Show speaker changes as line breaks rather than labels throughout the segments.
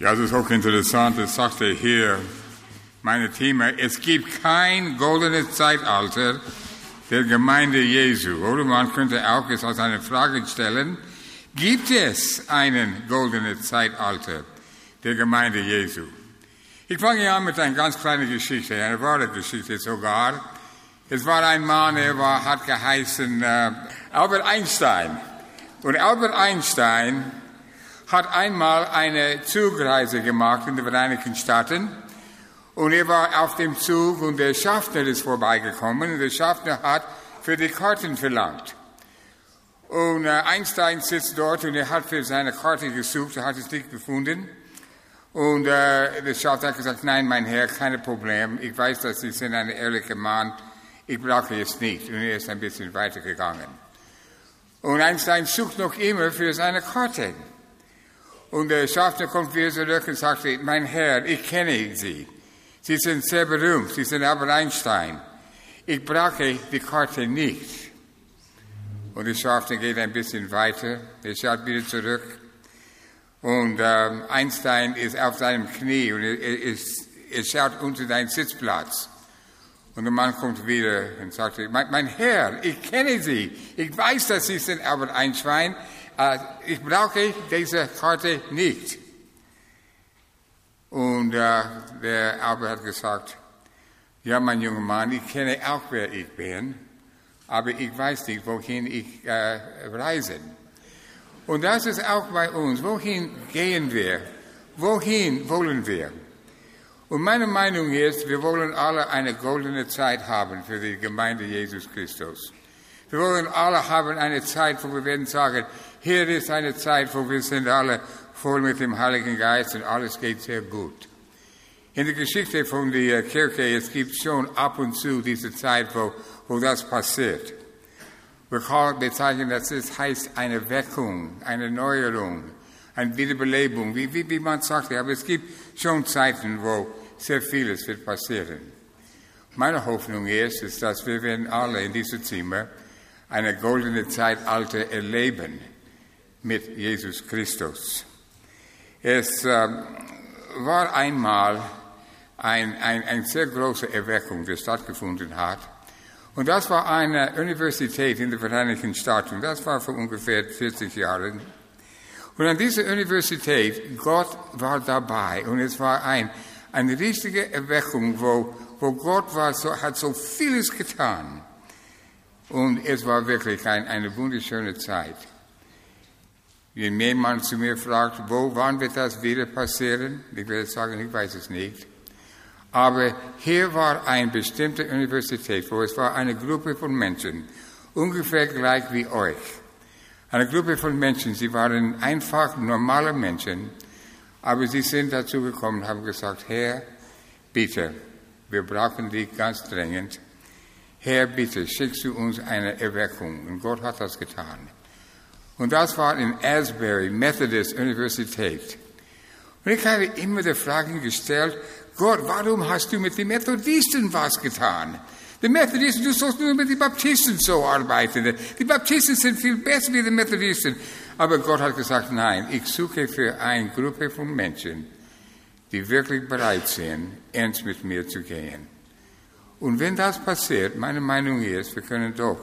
Ja, das ist auch interessant, das sagt er hier, meine Thema, es gibt kein goldenes Zeitalter der Gemeinde Jesu. Oder man könnte auch es als eine Frage stellen, gibt es einen goldenen Zeitalter der Gemeinde Jesu? Ich fange an mit einer ganz kleinen Geschichte, eine wahre Geschichte sogar. Es war ein Mann, er war, hat geheißen äh, Albert Einstein. Und Albert Einstein hat einmal eine Zugreise gemacht in die Vereinigten Staaten. Und er war auf dem Zug und der Schaffner ist vorbeigekommen und der Schaffner hat für die Karten verlangt. Und äh, Einstein sitzt dort und er hat für seine Karte gesucht, er hat es nicht gefunden. Und äh, der Schaffner hat gesagt, nein, mein Herr, kein Problem. Ich weiß, dass Sie sind ein ehrlicher Mann. Ich brauche es nicht. Und er ist ein bisschen weitergegangen. Und Einstein sucht noch immer für seine Karte. Und der Schaffner kommt wieder zurück und sagt, mein Herr, ich kenne Sie. Sie sind sehr berühmt. Sie sind Albert Einstein. Ich brauche die Karte nicht. Und der Schaffner geht ein bisschen weiter. Er schaut wieder zurück. Und ähm, Einstein ist auf seinem Knie und er, ist, er schaut unter seinen Sitzplatz. Und der Mann kommt wieder und sagt, mein, mein Herr, ich kenne Sie. Ich weiß, dass Sie sind Albert Einstein. Äh, ich brauche diese Karte nicht. Und äh, der Albert hat gesagt, ja, mein junger Mann, ich kenne auch, wer ich bin, aber ich weiß nicht, wohin ich äh, reise. Und das ist auch bei uns. Wohin gehen wir? Wohin wollen wir? Und meine Meinung ist, wir wollen alle eine goldene Zeit haben für die Gemeinde Jesus Christus. Wir wollen alle haben eine Zeit, wo wir werden sagen, hier ist eine Zeit, wo wir sind alle voll mit dem Heiligen Geist und alles geht sehr gut. In der Geschichte von der Kirche, es gibt schon ab und zu diese Zeit, wo, wo das passiert. Wir bezeichnen das, das heißt eine Weckung, eine Neuerung, eine Wiederbelebung, wie, wie, wie man sagt. Aber es gibt schon Zeiten, wo sehr vieles wird passieren. Meine Hoffnung ist, ist, dass wir werden alle in diesem Zimmer eine goldene Zeitalter erleben mit Jesus Christus. Es äh, war einmal ein, ein, eine sehr große Erweckung, die stattgefunden hat. Und das war eine Universität in den Vereinigten Staaten. Das war vor ungefähr 40 Jahren. Und an dieser Universität, Gott war dabei. Und es war ein, eine richtige Erweckung, wo, wo Gott war, so, hat so vieles getan. Und es war wirklich ein, eine wunderschöne Zeit. Wenn jemand zu mir fragt, wo, wann wird das wieder passieren? Ich werde sagen, ich weiß es nicht. Aber hier war eine bestimmte Universität, wo es war eine Gruppe von Menschen, ungefähr gleich wie euch. Eine Gruppe von Menschen, sie waren einfach normale Menschen, aber sie sind dazu gekommen und haben gesagt, Herr, bitte, wir brauchen dich ganz dringend. Herr, bitte, schickst du uns eine Erweckung. Und Gott hat das getan. Und das war in Asbury, Methodist Universität. Und ich habe immer die Frage gestellt, Gott, warum hast du mit den Methodisten was getan? Die Methodisten, du sollst nur mit den Baptisten so arbeiten. Die Baptisten sind viel besser wie die Methodisten. Aber Gott hat gesagt, nein, ich suche für eine Gruppe von Menschen, die wirklich bereit sind, ernst mit mir zu gehen. Und wenn das passiert, meine Meinung ist, wir können doch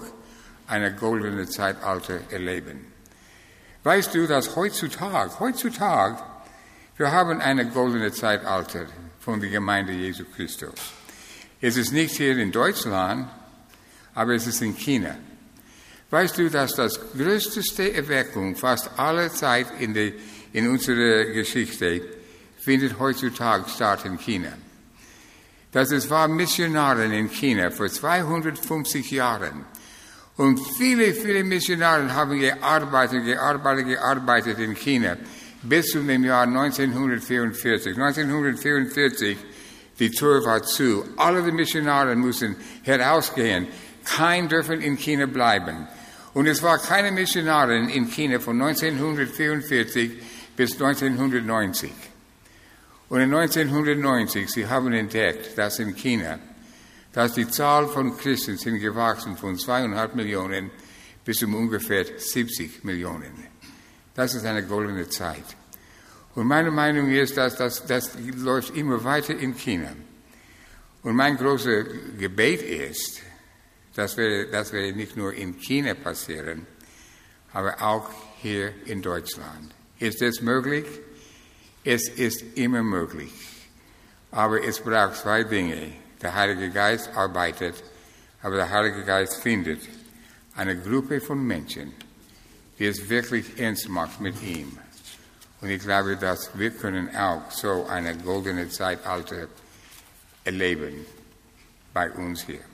eine goldene Zeitalter erleben. Weißt du, dass heutzutage, heutzutage, wir haben eine goldene Zeitalter von der Gemeinde Jesu Christus. Es ist nicht hier in Deutschland, aber es ist in China. Weißt du, dass das größte Erweckung fast aller Zeit in, der, in unserer Geschichte findet heutzutage statt in China. Dass es war Missionaren in China vor 250 Jahren und viele, viele Missionare haben gearbeitet, gearbeitet, gearbeitet in China bis zu dem Jahr 1944. 1944, die Tür war zu. Alle die Missionare mussten herausgehen. Kein dürfen in China bleiben. Und es war keine Missionarin in China von 1944 bis 1990. Und in 1990, sie haben entdeckt, dass in China dass die Zahl von Christen sind gewachsen von zweieinhalb Millionen bis um ungefähr 70 Millionen. Das ist eine goldene Zeit. Und meine Meinung ist, dass das, das läuft immer weiter in China. Und mein großes Gebet ist, dass wir, dass wir nicht nur in China passieren, aber auch hier in Deutschland. Ist das möglich? Es ist immer möglich. Aber es braucht zwei Dinge. Der Heilige Geist arbeitet, aber der Heilige Geist findet eine Gruppe von Menschen, die es wirklich ernst macht mit ihm. Und ich glaube, dass wir können auch so eine goldene Zeitalter erleben bei uns hier.